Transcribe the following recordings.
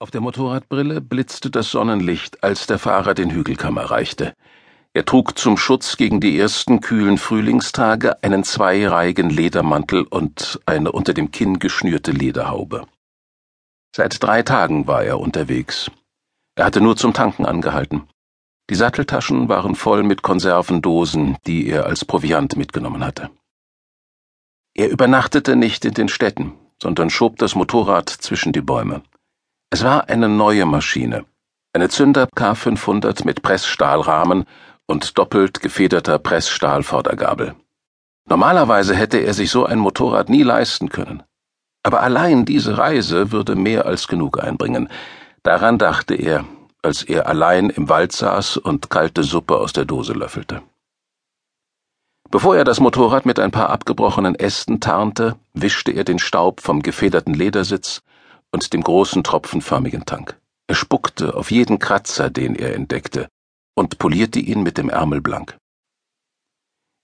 Auf der Motorradbrille blitzte das Sonnenlicht, als der Fahrer den Hügelkamm erreichte. Er trug zum Schutz gegen die ersten kühlen Frühlingstage einen zweireihigen Ledermantel und eine unter dem Kinn geschnürte Lederhaube. Seit drei Tagen war er unterwegs. Er hatte nur zum Tanken angehalten. Die Satteltaschen waren voll mit Konservendosen, die er als Proviant mitgenommen hatte. Er übernachtete nicht in den Städten, sondern schob das Motorrad zwischen die Bäume. Es war eine neue Maschine, eine Zünder K500 mit Pressstahlrahmen und doppelt gefederter Pressstahlvordergabel. Normalerweise hätte er sich so ein Motorrad nie leisten können. Aber allein diese Reise würde mehr als genug einbringen. Daran dachte er, als er allein im Wald saß und kalte Suppe aus der Dose löffelte. Bevor er das Motorrad mit ein paar abgebrochenen Ästen tarnte, wischte er den Staub vom gefederten Ledersitz und dem großen tropfenförmigen Tank. Er spuckte auf jeden Kratzer, den er entdeckte, und polierte ihn mit dem Ärmel blank.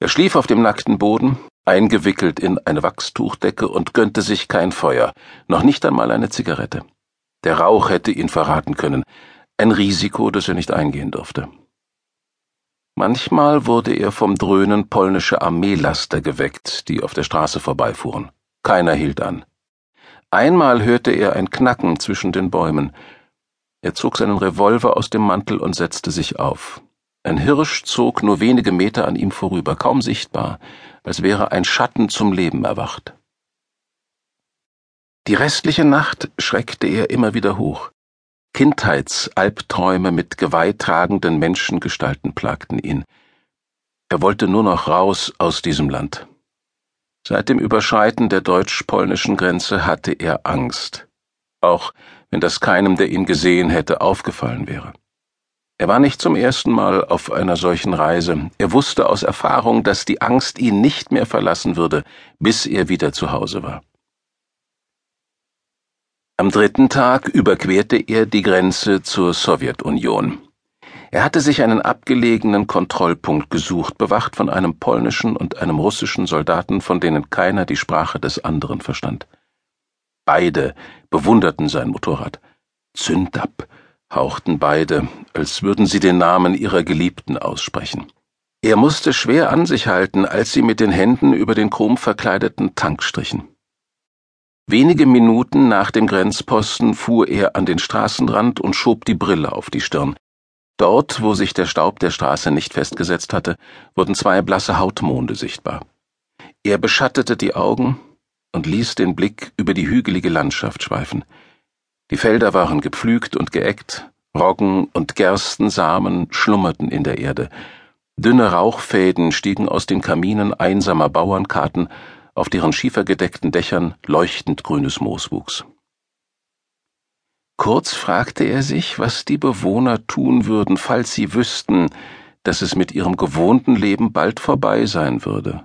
Er schlief auf dem nackten Boden, eingewickelt in eine Wachstuchdecke und gönnte sich kein Feuer, noch nicht einmal eine Zigarette. Der Rauch hätte ihn verraten können, ein Risiko, das er nicht eingehen durfte. Manchmal wurde er vom Dröhnen polnischer Armeelaster geweckt, die auf der Straße vorbeifuhren. Keiner hielt an. Einmal hörte er ein Knacken zwischen den Bäumen. Er zog seinen Revolver aus dem Mantel und setzte sich auf. Ein Hirsch zog nur wenige Meter an ihm vorüber, kaum sichtbar, als wäre ein Schatten zum Leben erwacht. Die restliche Nacht schreckte er immer wieder hoch. Kindheitsalbträume mit geweihtragenden Menschengestalten plagten ihn. Er wollte nur noch raus aus diesem Land. Seit dem Überschreiten der deutsch-polnischen Grenze hatte er Angst, auch wenn das keinem, der ihn gesehen hätte, aufgefallen wäre. Er war nicht zum ersten Mal auf einer solchen Reise. Er wusste aus Erfahrung, dass die Angst ihn nicht mehr verlassen würde, bis er wieder zu Hause war. Am dritten Tag überquerte er die Grenze zur Sowjetunion. Er hatte sich einen abgelegenen Kontrollpunkt gesucht, bewacht von einem polnischen und einem russischen Soldaten, von denen keiner die Sprache des anderen verstand. Beide bewunderten sein Motorrad. Zündab, hauchten beide, als würden sie den Namen ihrer Geliebten aussprechen. Er musste schwer an sich halten, als sie mit den Händen über den chromverkleideten Tank strichen. Wenige Minuten nach dem Grenzposten fuhr er an den Straßenrand und schob die Brille auf die Stirn. Dort, wo sich der Staub der Straße nicht festgesetzt hatte, wurden zwei blasse Hautmonde sichtbar. Er beschattete die Augen und ließ den Blick über die hügelige Landschaft schweifen. Die Felder waren gepflügt und geeckt, Roggen und Gerstensamen schlummerten in der Erde, dünne Rauchfäden stiegen aus den Kaminen einsamer Bauernkarten, auf deren schiefergedeckten Dächern leuchtend grünes Moos wuchs. Kurz fragte er sich, was die Bewohner tun würden, falls sie wüssten, dass es mit ihrem gewohnten Leben bald vorbei sein würde.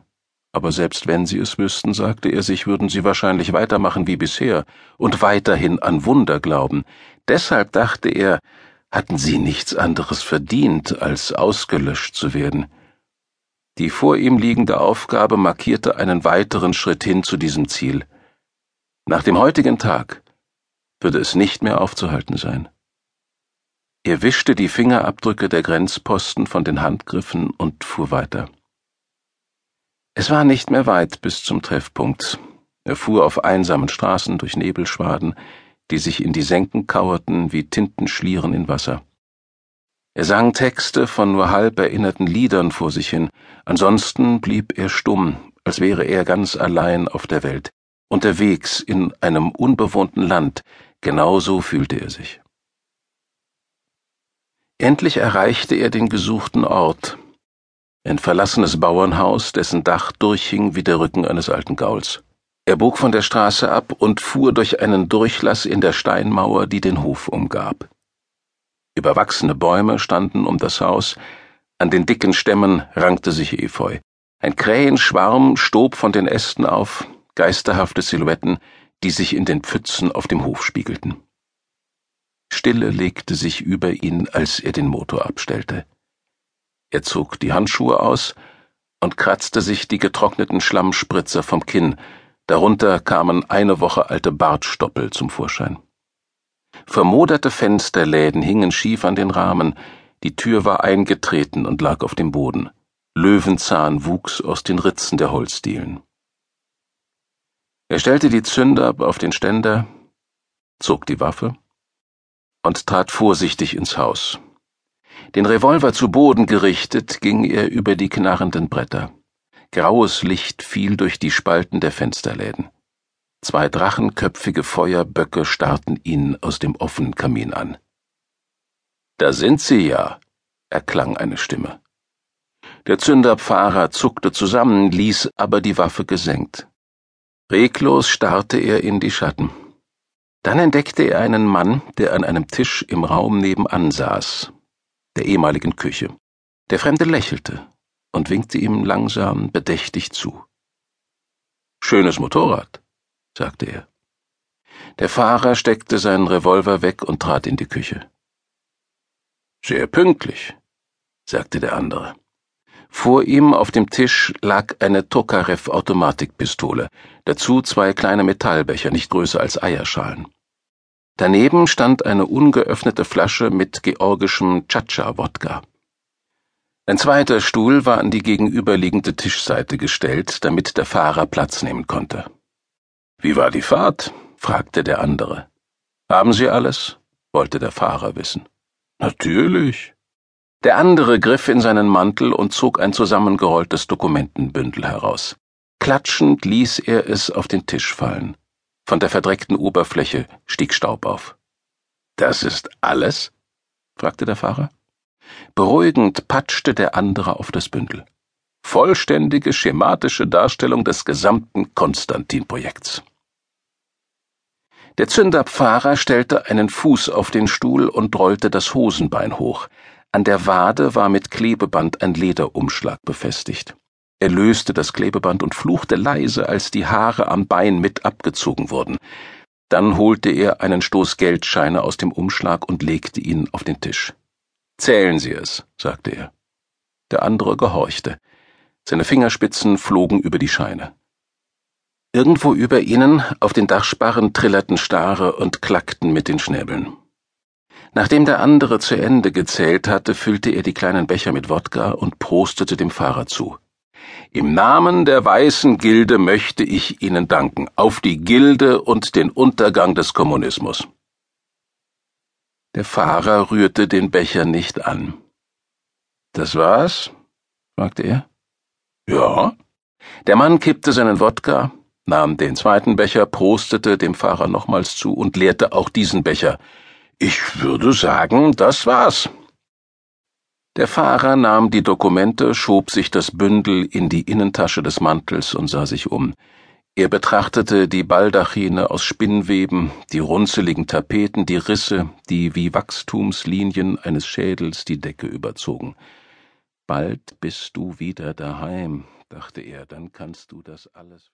Aber selbst wenn sie es wüssten, sagte er sich, würden sie wahrscheinlich weitermachen wie bisher und weiterhin an Wunder glauben. Deshalb dachte er, hatten sie nichts anderes verdient, als ausgelöscht zu werden. Die vor ihm liegende Aufgabe markierte einen weiteren Schritt hin zu diesem Ziel. Nach dem heutigen Tag würde es nicht mehr aufzuhalten sein. Er wischte die Fingerabdrücke der Grenzposten von den Handgriffen und fuhr weiter. Es war nicht mehr weit bis zum Treffpunkt. Er fuhr auf einsamen Straßen durch Nebelschwaden, die sich in die Senken kauerten wie Tintenschlieren in Wasser. Er sang Texte von nur halb erinnerten Liedern vor sich hin, ansonsten blieb er stumm, als wäre er ganz allein auf der Welt, unterwegs in einem unbewohnten Land, Genau so fühlte er sich. Endlich erreichte er den gesuchten Ort, ein verlassenes Bauernhaus, dessen Dach durchhing wie der Rücken eines alten Gauls. Er bog von der Straße ab und fuhr durch einen Durchlass in der Steinmauer, die den Hof umgab. Überwachsene Bäume standen um das Haus, an den dicken Stämmen rankte sich Efeu. Ein Krähenschwarm stob von den Ästen auf, geisterhafte Silhouetten, die sich in den Pfützen auf dem Hof spiegelten. Stille legte sich über ihn, als er den Motor abstellte. Er zog die Handschuhe aus und kratzte sich die getrockneten Schlammspritzer vom Kinn, darunter kamen eine Woche alte Bartstoppel zum Vorschein. Vermoderte Fensterläden hingen schief an den Rahmen, die Tür war eingetreten und lag auf dem Boden. Löwenzahn wuchs aus den Ritzen der Holzdielen. Er stellte die Zünder auf den Ständer, zog die Waffe und trat vorsichtig ins Haus. Den Revolver zu Boden gerichtet, ging er über die knarrenden Bretter. Graues Licht fiel durch die Spalten der Fensterläden. Zwei drachenköpfige Feuerböcke starrten ihn aus dem offenen Kamin an. Da sind Sie ja, erklang eine Stimme. Der Zünderpfarrer zuckte zusammen, ließ aber die Waffe gesenkt. Reglos starrte er in die Schatten. Dann entdeckte er einen Mann, der an einem Tisch im Raum nebenan saß, der ehemaligen Küche. Der Fremde lächelte und winkte ihm langsam bedächtig zu. Schönes Motorrad, sagte er. Der Fahrer steckte seinen Revolver weg und trat in die Küche. Sehr pünktlich, sagte der andere. Vor ihm auf dem Tisch lag eine Tokarev-Automatikpistole, dazu zwei kleine Metallbecher, nicht größer als Eierschalen. Daneben stand eine ungeöffnete Flasche mit georgischem Chacha-Wodka. Ein zweiter Stuhl war an die gegenüberliegende Tischseite gestellt, damit der Fahrer Platz nehmen konnte. Wie war die Fahrt? fragte der andere. Haben Sie alles? wollte der Fahrer wissen. Natürlich. Der andere griff in seinen Mantel und zog ein zusammengerolltes Dokumentenbündel heraus. Klatschend ließ er es auf den Tisch fallen. Von der verdreckten Oberfläche stieg Staub auf. Das ist alles? fragte der Fahrer. Beruhigend patschte der andere auf das Bündel. Vollständige schematische Darstellung des gesamten Konstantin-Projekts. Der Zünderpfarrer stellte einen Fuß auf den Stuhl und rollte das Hosenbein hoch. An der Wade war mit Klebeband ein Lederumschlag befestigt. Er löste das Klebeband und fluchte leise, als die Haare am Bein mit abgezogen wurden. Dann holte er einen Stoß Geldscheine aus dem Umschlag und legte ihn auf den Tisch. Zählen Sie es, sagte er. Der andere gehorchte. Seine Fingerspitzen flogen über die Scheine. Irgendwo über ihnen, auf den Dachsparren, trillerten Stare und klackten mit den Schnäbeln. Nachdem der andere zu Ende gezählt hatte, füllte er die kleinen Becher mit Wodka und prostete dem Fahrer zu. Im Namen der Weißen Gilde möchte ich Ihnen danken, auf die Gilde und den Untergang des Kommunismus. Der Fahrer rührte den Becher nicht an. Das war's? fragte er. Ja. Der Mann kippte seinen Wodka, nahm den zweiten Becher, prostete dem Fahrer nochmals zu und leerte auch diesen Becher. Ich würde sagen, das war's. Der Fahrer nahm die Dokumente, schob sich das Bündel in die Innentasche des Mantels und sah sich um. Er betrachtete die Baldachine aus Spinnweben, die runzeligen Tapeten, die Risse, die wie Wachstumslinien eines Schädels die Decke überzogen. Bald bist du wieder daheim, dachte er, dann kannst du das alles